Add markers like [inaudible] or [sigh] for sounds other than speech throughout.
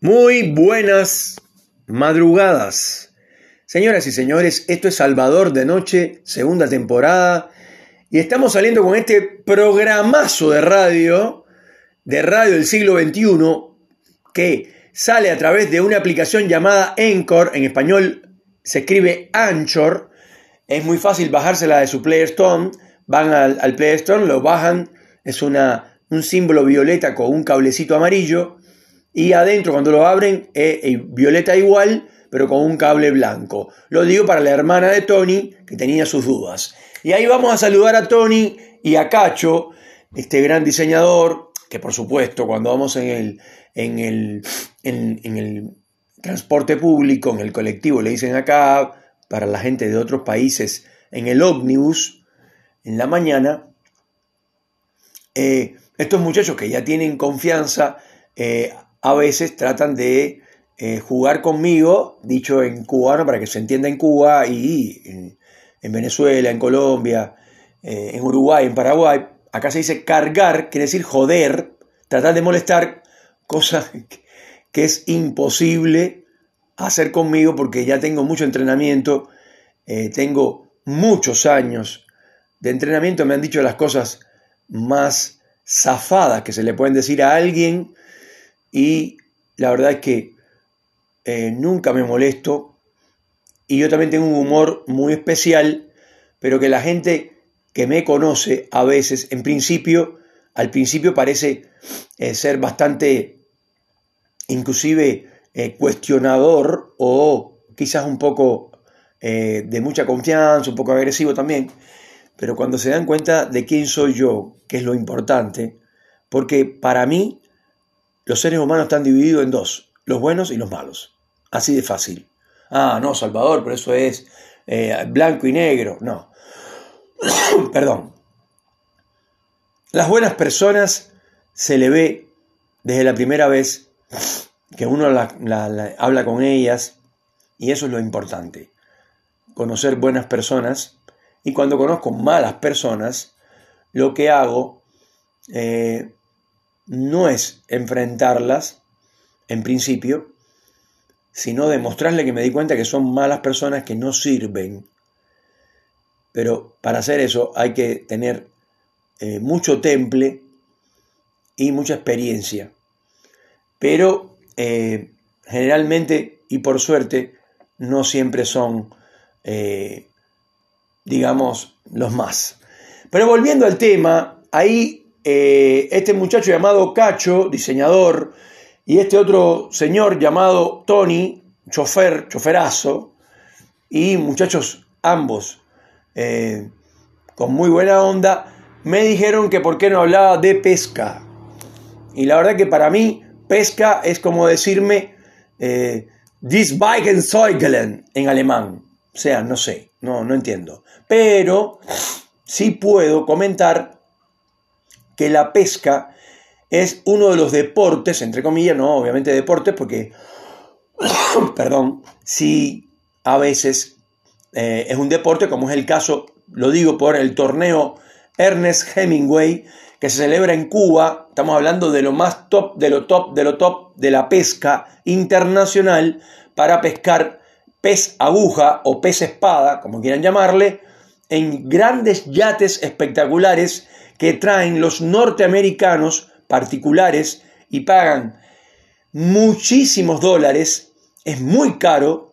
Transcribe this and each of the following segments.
Muy buenas madrugadas. Señoras y señores, esto es Salvador de Noche, segunda temporada, y estamos saliendo con este programazo de radio, de radio del siglo XXI, que sale a través de una aplicación llamada Anchor, en español se escribe Anchor, es muy fácil bajársela de su Play Store, van al, al Play Store, lo bajan, es una, un símbolo violeta con un cablecito amarillo, y adentro cuando lo abren es violeta igual, pero con un cable blanco. Lo digo para la hermana de Tony, que tenía sus dudas. Y ahí vamos a saludar a Tony y a Cacho, este gran diseñador, que por supuesto cuando vamos en el, en el, en, el transporte público, en el colectivo, le dicen acá, para la gente de otros países, en el ómnibus, en la mañana, eh, estos muchachos que ya tienen confianza, eh, a veces tratan de eh, jugar conmigo, dicho en cubano para que se entienda en Cuba y en, Venezuela, en Colombia, eh, en Uruguay, en Paraguay. Acá se dice cargar, quiere decir joder, tratar de molestar, cosa [laughs] que es imposible hacer conmigo porque ya tengo mucho entrenamiento, eh, tengo muchos años de entrenamiento, me han dicho las cosas más zafadas que se le pueden decir a alguien y la verdad es que eh, nunca me molesto. Y yo también tengo un humor muy especial, pero que la gente que me conoce a veces, en principio, al principio parece eh, ser bastante, inclusive, eh, cuestionador o quizás un poco de mucha confianza, un poco agresivo también, pero cuando se dan cuenta de quién soy yo, que es lo importante, porque para mí los seres humanos están divididos en dos, los buenos y los malos. Así de fácil. Ah, no, Salvador, pero eso es eh, blanco y negro. No. [coughs] Perdón. Las buenas personas se le ve desde la primera vez que uno habla con ellas y eso es lo importante. Conocer buenas personas y cuando conozco malas personas, lo que hago eh, no es enfrentarlas, en principio, sino demostrarle que me di cuenta que son malas personas que no sirven. Pero para hacer eso hay que tener eh, mucho temple y mucha experiencia. Pero eh, generalmente y por suerte no siempre son, eh, digamos, los más. Pero volviendo al tema, ahí eh, este muchacho llamado Cacho, diseñador, y este otro señor llamado Tony, chofer, choferazo, y muchachos ambos eh, con muy buena onda, me dijeron que por qué no hablaba de pesca. Y la verdad que para mí pesca es como decirme eh, this bike en alemán. O sea, no sé, no, no entiendo. Pero sí puedo comentar que la pesca es uno de los deportes, entre comillas, no obviamente deportes, porque, [coughs] perdón, sí a veces eh, es un deporte, como es el caso, lo digo por el torneo Ernest Hemingway, que se celebra en Cuba, estamos hablando de lo más top, de lo top, de lo top de la pesca internacional para pescar pez aguja o pez espada, como quieran llamarle, en grandes yates espectaculares que traen los norteamericanos particulares y pagan muchísimos dólares, es muy caro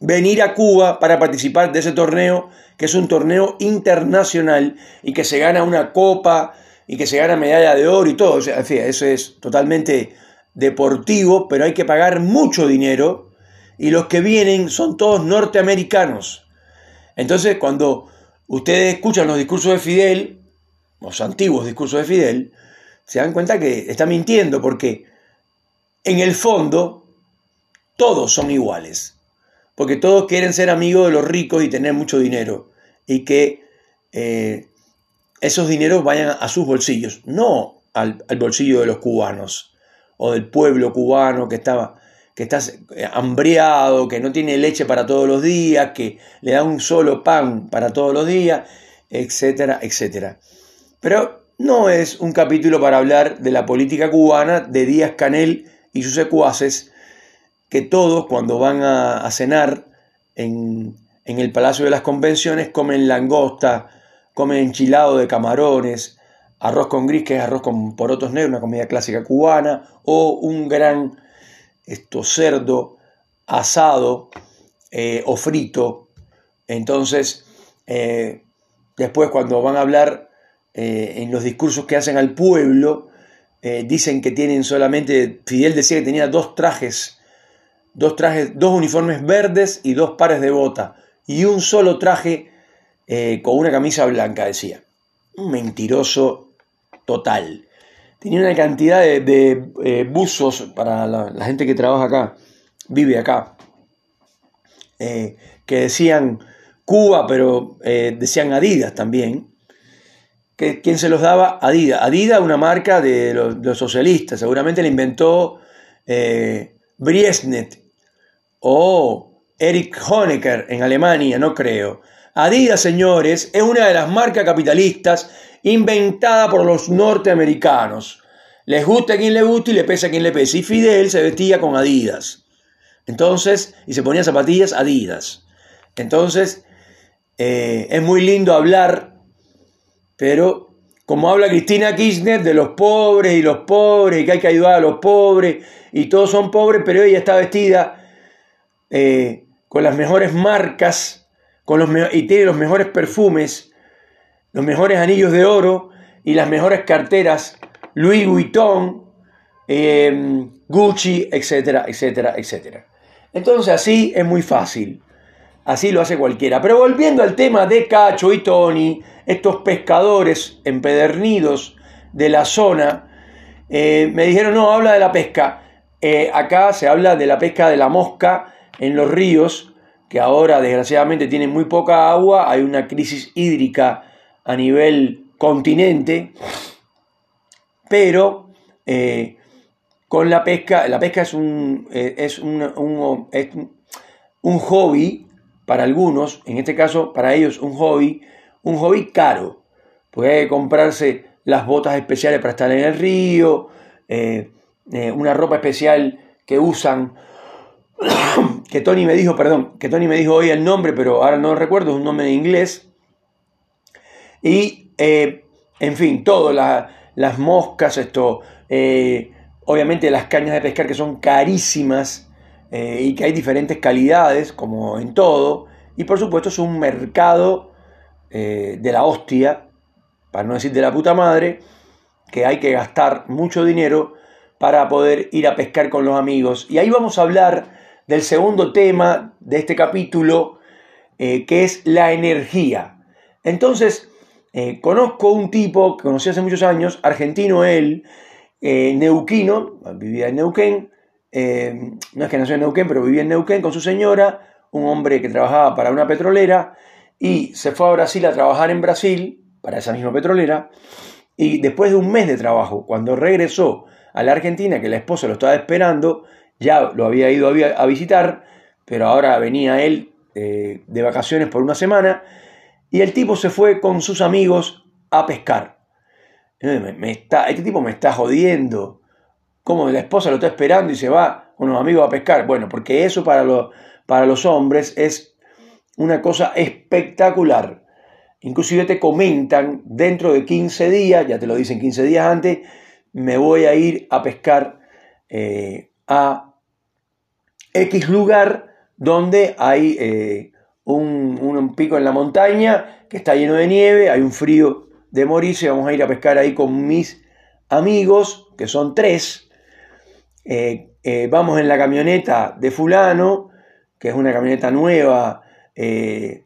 venir a Cuba para participar de ese torneo, que es un torneo internacional y que se gana una copa y que se gana medalla de oro y todo. O eso es totalmente deportivo, pero hay que pagar mucho dinero y los que vienen son todos norteamericanos. Entonces, cuando ustedes escuchan los discursos de Fidel, los antiguos discursos de Fidel, se dan cuenta que está mintiendo porque en el fondo todos son iguales, porque todos quieren ser amigos de los ricos y tener mucho dinero. Y que eh, esos dineros vayan a sus bolsillos, no al, bolsillo de los cubanos o del pueblo cubano que estaba que está hambriado, que no tiene leche para todos los días, que le da un solo pan para todos los días, etcétera, etcétera. Pero no es un capítulo para hablar de la política cubana de Díaz Canel y y sus secuaces, que todos cuando van a, cenar en, en, el Palacio de las Convenciones comen langosta, comen enchilado de camarones, arroz con gris, que es arroz con porotos negros, una comida clásica cubana, o un gran esto, cerdo asado eh, o frito. Entonces, eh, después cuando van a hablar eh, en los discursos que hacen al pueblo, dicen que tienen solamente, Fidel decía que tenía dos trajes, dos trajes, dos uniformes verdes y dos pares de bota, y un solo traje con una camisa blanca, decía. Un mentiroso total. Tenía una cantidad de, buzos para la gente que trabaja acá, vive acá eh, que decían Cuba, pero eh, decían Adidas también. Que, ¿Quién se los daba? Adidas. Adidas, una marca de los, socialistas, seguramente la inventó eh, Briesnet o Erich Honecker en Alemania, no creo. Adidas, señores, es una de las marcas capitalistas inventada por los norteamericanos. Les gusta a quien le guste y le pesa a quien le pese. Y Fidel se vestía con Adidas. Entonces, y se ponía zapatillas Adidas. Entonces, eh, es muy lindo hablar, pero como habla Cristina Kirchner de los pobres y los pobres y que hay que ayudar a los pobres y todos son pobres, pero ella está vestida eh, con las mejores marcas con los y tiene los mejores perfumes, los mejores anillos de oro y las mejores carteras Louis Vuitton, eh, Gucci, etcétera, etcétera, etcétera. Entonces así es muy fácil. Así lo hace cualquiera. Pero volviendo al tema de Cacho y Tony, estos pescadores empedernidos de la zona, eh, me dijeron, no, habla de la pesca. Eh, acá se habla de la pesca de la mosca en los ríos, que ahora desgraciadamente tienen muy poca agua, hay una crisis hídrica a nivel continente, pero eh, con la pesca. La pesca es un, eh, es un, un, hobby para algunos, en este caso para ellos un hobby, un hobby caro, porque hay que comprarse las botas especiales para estar en el río, eh, una ropa especial que usan, [coughs] que Tony me dijo, perdón, que Tony me dijo hoy el nombre, pero ahora no recuerdo, es un nombre en inglés, y en fin, todo, las moscas, esto, Obviamente las cañas de pescar que son carísimas eh, y que hay diferentes calidades, como en todo. Y por supuesto es un mercado eh, de la hostia, para no decir de la puta madre, que hay que gastar mucho dinero para poder ir a pescar con los amigos. Y ahí vamos a hablar del segundo tema de este capítulo, eh, que es la energía. Entonces, conozco un tipo que conocí hace muchos años, argentino él, eh, neuquino, vivía en Neuquén, eh, no es que nació en Neuquén, pero vivía en Neuquén con su señora, un hombre que trabajaba para una petrolera y se fue a Brasil a trabajar en Brasil, para esa misma petrolera, y después de un mes de trabajo, cuando regresó a la Argentina, que la esposa lo estaba esperando, ya lo había ido a visitar, pero ahora venía él eh, de vacaciones por una semana, y el tipo se fue con sus amigos a pescar. Me, está, este tipo me está jodiendo. Como la esposa lo está esperando y se va con los amigos a pescar. Bueno, porque eso para, para los hombres es una cosa espectacular. Inclusive te comentan dentro de 15 días, ya te lo dicen 15 días antes, me voy a ir a pescar eh, a X lugar donde hay eh, un, un, pico en la montaña que está lleno de nieve, hay un frío de morirse, vamos a ir a pescar ahí con mis amigos, que son tres. Eh, eh, vamos en la camioneta de fulano, que es una camioneta nueva, eh,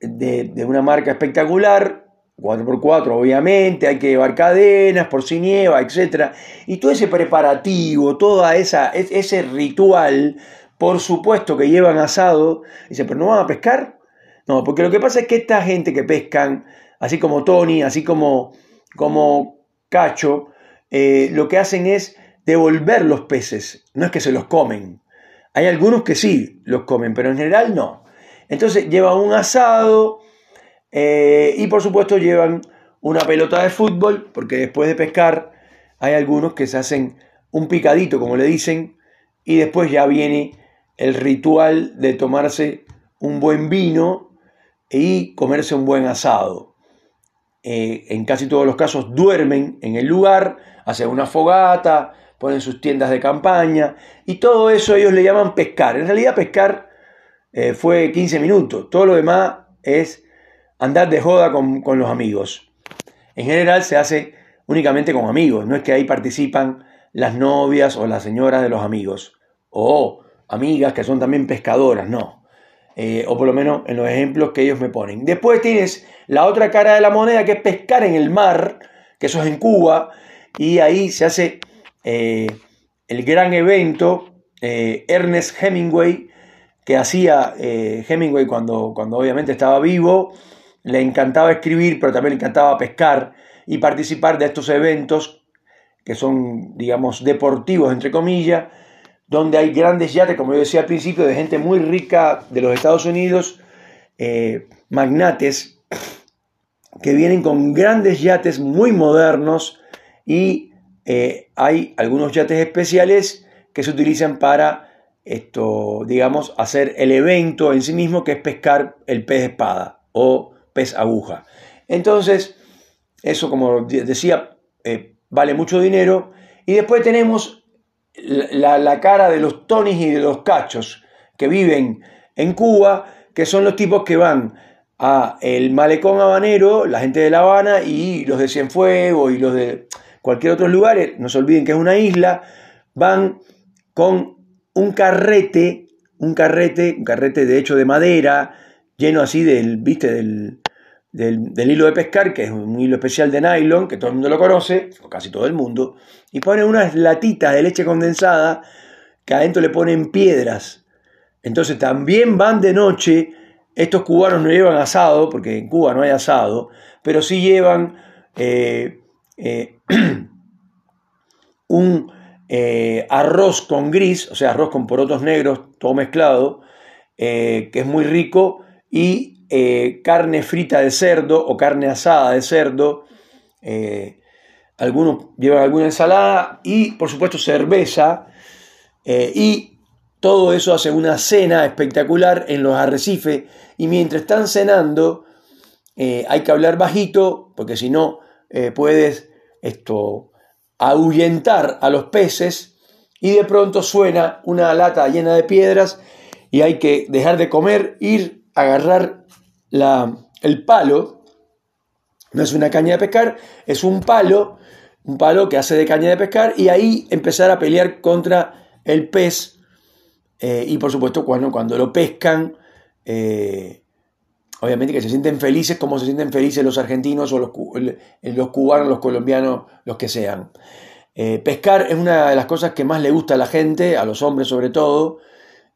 de, una marca espectacular, 4x4 obviamente, hay que llevar cadenas por si nieva, etc. Y todo ese preparativo, esa, ese ritual, por supuesto que llevan asado, dice, pero no van a pescar. No, porque lo que pasa es que esta gente que pescan así como Tony, así como, como Cacho, eh, lo que hacen es devolver los peces, no es que se los comen. Hay algunos que sí los comen, pero en general no. Entonces llevan un asado eh, y por supuesto llevan una pelota de fútbol, porque después de pescar hay algunos que se hacen un picadito, como le dicen, y después ya viene el ritual de tomarse un buen vino y comerse un buen asado. Eh, en casi todos los casos duermen en el lugar, hacen una fogata, ponen sus tiendas de campaña y todo eso ellos le llaman pescar. En realidad pescar eh, fue 15 minutos, todo lo demás es andar de joda con, con los amigos. En general se hace únicamente con amigos, no es que ahí participan las novias o las señoras de los amigos, o amigas que son también pescadoras, no. Eh, o por lo menos en los ejemplos que ellos me ponen. Después tienes la otra cara de la moneda que es pescar en el mar, que eso es en Cuba, y ahí se hace eh, el gran evento eh, Ernest Hemingway, que hacía Hemingway cuando, cuando obviamente estaba vivo, le encantaba escribir, pero también le encantaba pescar y participar de estos eventos que son, digamos, deportivos, entre comillas, donde hay grandes yates, como yo decía al principio, de gente muy rica de los Estados Unidos, eh, magnates, que vienen con grandes yates muy modernos y eh, hay algunos yates especiales que se utilizan para esto, digamos, hacer el evento en sí mismo, que es pescar el pez espada o pez aguja. Entonces, eso, como decía, eh, vale mucho dinero. Y después tenemos la, cara de los tonis y de los cachos que viven en Cuba, que son los tipos que van a el malecón habanero, la gente de La Habana y los de Cienfuegos y los de cualquier otro lugar, no se olviden que es una isla, van con un carrete, un carrete, un carrete de hecho de madera, lleno así del, viste, del, del, hilo de pescar, que es un hilo especial de nylon, que todo el mundo lo conoce, o casi todo el mundo, y ponen unas latitas de leche condensada que adentro le ponen piedras. Entonces también van de noche, estos cubanos no llevan asado, porque en Cuba no hay asado, pero sí llevan eh, eh, [clears throat] un eh, arroz con gris, o sea, arroz con porotos negros, todo mezclado, que es muy rico, y eh, carne frita de cerdo o carne asada de cerdo. Eh, algunos llevan alguna ensalada y por supuesto cerveza. Eh, y todo eso hace una cena espectacular en los arrecifes. Y mientras están cenando, hay que hablar bajito porque si no puedes esto ahuyentar a los peces y de pronto suena una lata llena de piedras y hay que dejar de comer, ir a agarrar el palo no es una caña de pescar, es un palo, un palo que hace de caña de pescar y ahí empezar a pelear contra el pez eh, y por supuesto cuando, cuando lo pescan, eh, obviamente que se sienten felices como se sienten felices los argentinos o los, los cubanos, los colombianos, los que sean. Eh, pescar es una de las cosas que más le gusta a la gente, a los hombres sobre todo,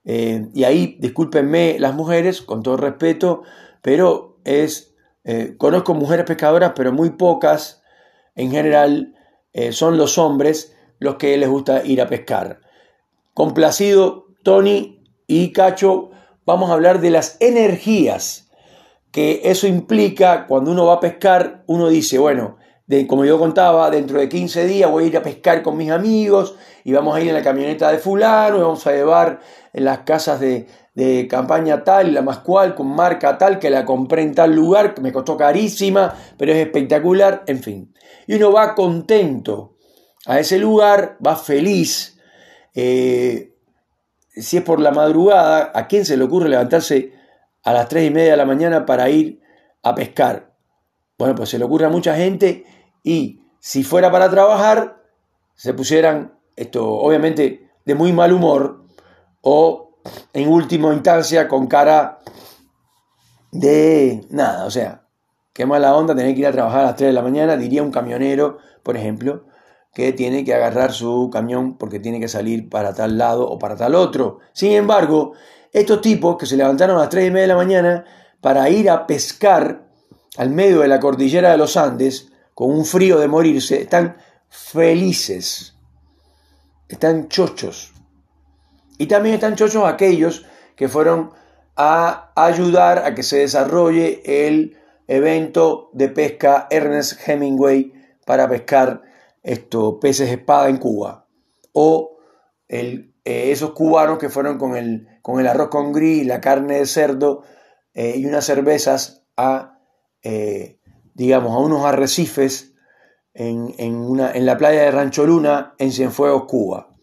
y ahí, discúlpenme las mujeres, con todo respeto, pero es, eh, conozco mujeres pescadoras, pero muy pocas, en general eh, son los hombres los que les gusta ir a pescar. Complacido, Tony y Cacho, vamos a hablar de las energías que eso implica cuando uno va a pescar, uno dice, bueno, de, como yo contaba, dentro de 15 días voy a ir a pescar con mis amigos y vamos a ir en la camioneta de fulano y vamos a llevar en las casas de, de campaña tal, la más cual, con marca tal, que la compré en tal lugar, que me costó carísima, pero es espectacular, en fin. Y uno va contento a ese lugar, va feliz. Eh, si es por la madrugada, ¿a quién se le ocurre levantarse a las tres y media de la mañana para ir a pescar? Bueno, pues se le ocurre a mucha gente y si fuera para trabajar, se pusieran, esto obviamente, de muy mal humor o en última instancia con cara de nada, o sea, qué mala onda tener que ir a trabajar a las 3 de la mañana, diría un camionero, por ejemplo, que tiene que agarrar su camión porque tiene que salir para tal lado o para tal otro. Sin embargo, estos tipos que se levantaron a las 3 y media de la mañana para ir a pescar al medio de la cordillera de los Andes, con un frío de morirse, están felices, están chochos. Y también están chochos aquellos que fueron a ayudar a que se desarrolle el evento de pesca Ernest Hemingway para pescar estos peces espada en Cuba. o eh, esos cubanos que fueron con el, con el arroz con gris, la carne de cerdo eh, y unas cervezas a, eh, digamos, a unos arrecifes en, una, en la playa de Rancho Luna, en Cienfuegos, Cuba.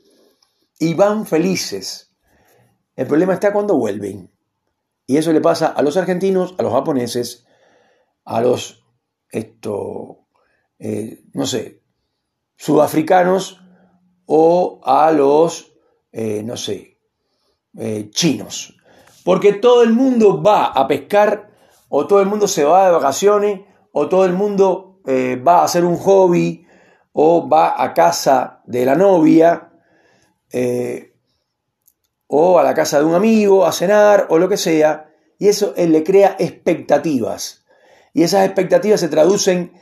Y van felices. El problema está cuando vuelven. Y eso le pasa a los argentinos, a los japoneses, a los, esto, no sé, sudafricanos o a los, eh, no sé, eh, chinos. Porque todo el mundo va a pescar, o todo el mundo se va de vacaciones, o todo el mundo eh, va a hacer un hobby, o va a casa de la novia, o a la casa de un amigo a cenar, o lo que sea, y eso le crea expectativas. Y esas expectativas se traducen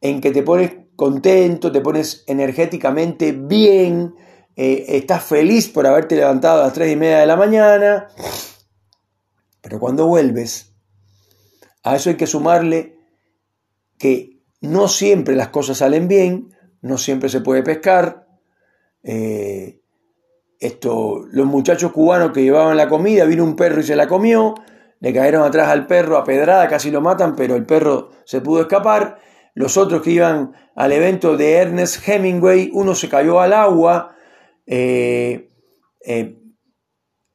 en que te pones contento, te pones energéticamente bien, eh, estás feliz por haberte levantado a las 3 y media de la mañana, pero cuando vuelves, a eso hay que sumarle que no siempre las cosas salen bien, no siempre se puede pescar. Eh, esto, los muchachos cubanos que llevaban la comida, vino un perro y se la comió, le cayeron atrás al perro a pedrada, casi lo matan, pero el perro se pudo escapar los otros que iban al evento de Ernest Hemingway, uno se cayó al agua, eh, eh,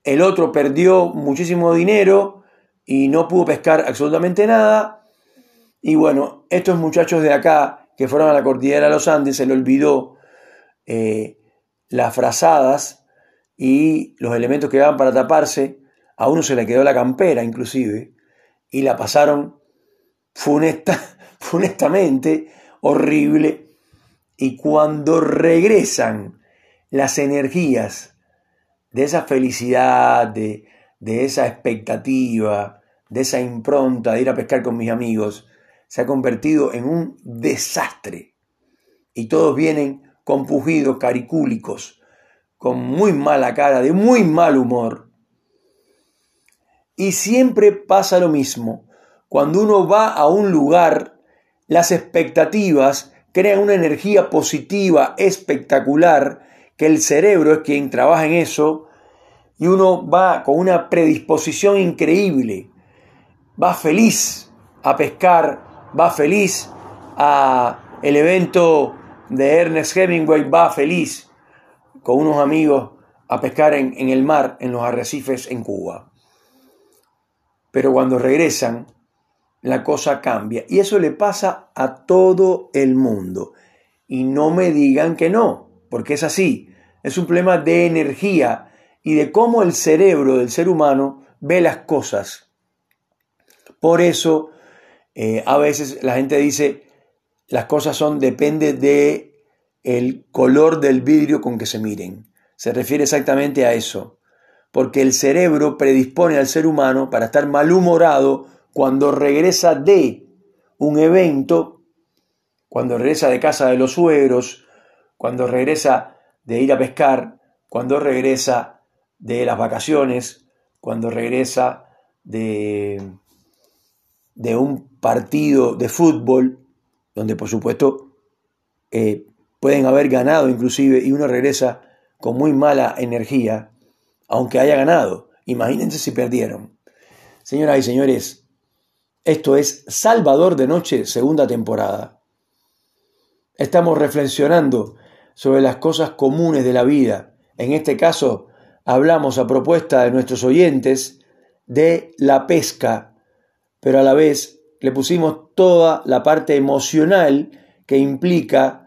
el otro perdió muchísimo dinero y no pudo pescar absolutamente nada. Y bueno, estos muchachos de acá que fueron a la cordillera de los Andes se le olvidó eh, las frazadas y los elementos que daban para taparse. A uno se le quedó la campera inclusive y la pasaron funesta [laughs] honestamente horrible. Y cuando regresan las energías de esa felicidad, de, de esa expectativa, de esa impronta de ir a pescar con mis amigos, se ha convertido en un desastre. Y todos vienen compugidos, caricúlicos, con muy mala cara, de muy mal humor. Y siempre pasa lo mismo. Cuando uno va a un lugar las expectativas crean una energía positiva espectacular, que el cerebro es quien trabaja en eso, y uno va con una predisposición increíble, va feliz a pescar, va feliz a el evento de Ernest Hemingway, va feliz con unos amigos a pescar en, el mar, en los arrecifes en Cuba. Pero cuando regresan, la cosa cambia. Y eso le pasa a todo el mundo. Y no me digan que no, porque es así. Es un problema de energía y de cómo el cerebro del ser humano ve las cosas. Por eso eh, a veces la gente dice las cosas son depende de el color del vidrio con que se miren. Se refiere exactamente a eso, porque el cerebro predispone al ser humano para estar malhumorado cuando regresa de un evento, cuando regresa de casa de los suegros, cuando regresa de ir a pescar, cuando regresa de las vacaciones, cuando regresa de, de un partido de fútbol, donde por supuesto eh, pueden haber ganado inclusive y uno regresa con muy mala energía, aunque haya ganado. Imagínense si perdieron. Señoras y señores, esto es Salvador de Noche, segunda temporada. Estamos reflexionando sobre las cosas comunes de la vida. En este caso, hablamos a propuesta de nuestros oyentes de la pesca, pero a la vez le pusimos toda la parte emocional que implica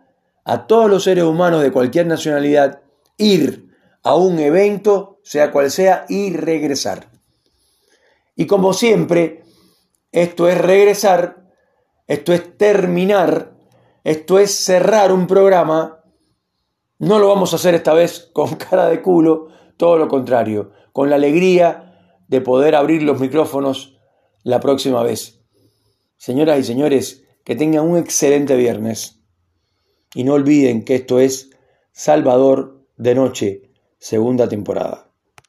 a todos los seres humanos de cualquier nacionalidad ir a un evento, sea cual sea, y regresar. Y como siempre, esto es regresar, esto es terminar, esto es cerrar un programa. No lo vamos a hacer esta vez [laughs] con cara de culo, todo lo contrario, con la alegría de poder abrir los micrófonos la próxima vez. Señoras y señores, que tengan un excelente viernes. Y no olviden que esto es Salvador de Noche, segunda temporada.